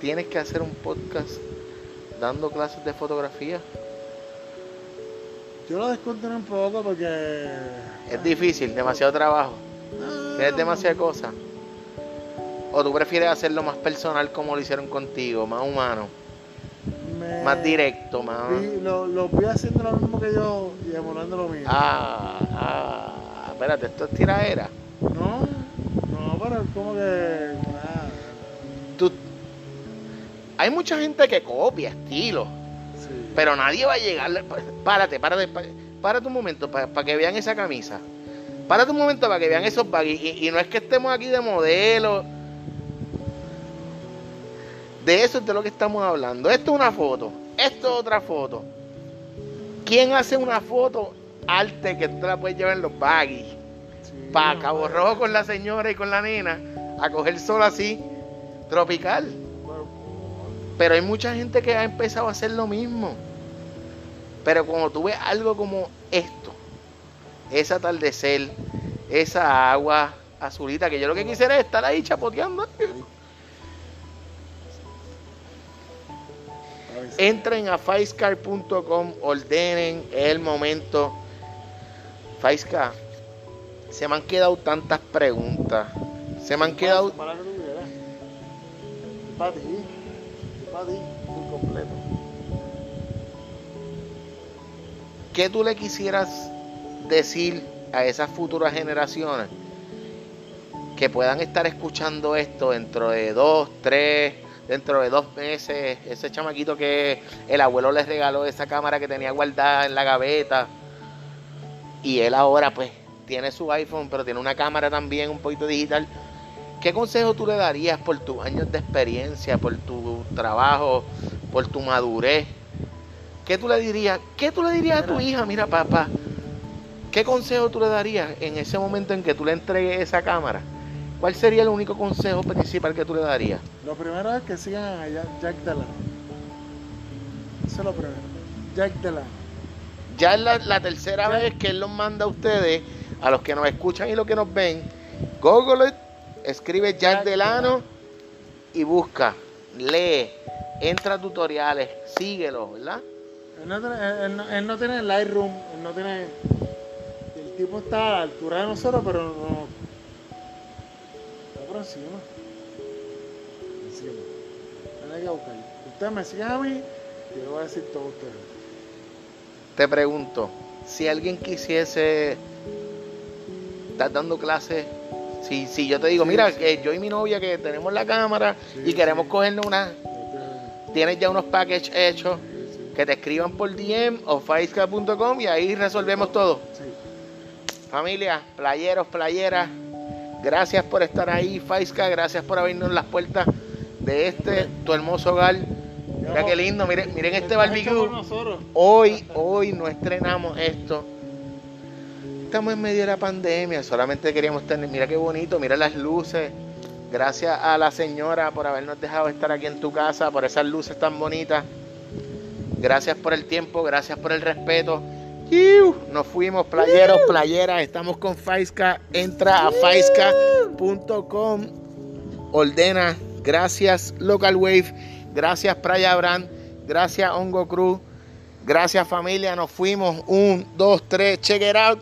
Tienes que hacer un podcast dando clases de fotografía. Yo lo descontinué un poco porque... Es difícil, demasiado trabajo. Ah, Tienes demasiadas cosas. O tú prefieres hacerlo más personal como lo hicieron contigo, más humano, me- más directo, más... vi- lo, lo vi haciendo lo mismo que yo y emulando lo mío. Ah, ah, espérate, esto es tiradera. No, no, pero es como que... ah, Tú... Hay mucha gente que copia estilos. Pero nadie va a llegar. Párate, párate, pá- párate un momento para que vean esa camisa. Párate un momento para que vean esos baggy. Y, y no es que estemos aquí de modelo. De eso es de lo que estamos hablando. Esto es una foto, esto es otra foto. ¿Quién hace una foto arte que tú la puedes llevar en los baggies? Sí, Para Cabo Rojo con la señora y con la nena, a coger sol así, tropical. Pero hay mucha gente que ha empezado a hacer lo mismo. Pero cuando tú ves algo como esto, ese atardecer, esa agua azulita, que yo lo que quisiera es estar ahí chapoteando. Entren a faiscar.com, ordenen el momento. Faisca, se me han quedado tantas preguntas. Se me han quedado. Para. Para. Para ¿Qué tú le quisieras decir a esas futuras generaciones que puedan estar escuchando esto dentro de dos, tres, dentro de dos meses? Ese chamaquito que el abuelo les regaló esa cámara que tenía guardada en la gaveta y él ahora pues tiene su iPhone pero tiene una cámara también un poquito digital. ¿Qué consejo tú le darías por tus años de experiencia, por tu trabajo, por tu madurez? ¿Qué tú le dirías? ¿Qué tú le dirías a tu hija? Mira, papá, ¿qué consejo tú le darías en ese momento en que tú le entregues esa cámara? ¿Cuál sería el único consejo principal que tú le darías? Lo primero es que sigan a Ya- Jack Delano. Eso es lo primero. Jack Delano. Ya es la, la tercera vez que él los manda a ustedes, a los que nos escuchan y los que nos ven. Google it, escribe Jack Jack Delano y busca, lee, entra a tutoriales, síguelo, ¿verdad? Él no, tiene, él, él no, él no tiene Lightroom, él no tiene. El tipo está a la altura de nosotros, pero no. Está por encima. Encima. Tiene que buscar. Ustedes me siguen a mí yo les voy a decir todo a ustedes. Te pregunto, si alguien quisiese estar dando clases, si, si yo te digo, Sí, mira, sí. que yo y mi novia que tenemos la cámara Sí, y queremos cogernos una, tienes ya unos packages hechos. Que te escriban por DM o faisca.com y ahí resolvemos todo. Sí. Familia, playeros, playeras, gracias por estar ahí, Faisca, gracias por abrirnos las puertas de este, tu hermoso hogar. Mira qué lindo, miren, miren este barbecue. Hoy, hoy no estrenamos esto. Estamos en medio de la pandemia, solamente queríamos tener, mira qué bonito, mira las luces. Gracias a la señora por habernos dejado estar aquí en tu casa, por esas luces tan bonitas. Gracias por el tiempo, gracias por el respeto. Nos fuimos, playeros, playeras. Estamos con Faisca. Entra a faisca.com. Ordena. Gracias, Local Wave. Gracias, Playa Brand. Gracias, Hongo Cruz. Gracias, familia. Nos fuimos. Un, dos, tres. Check it out.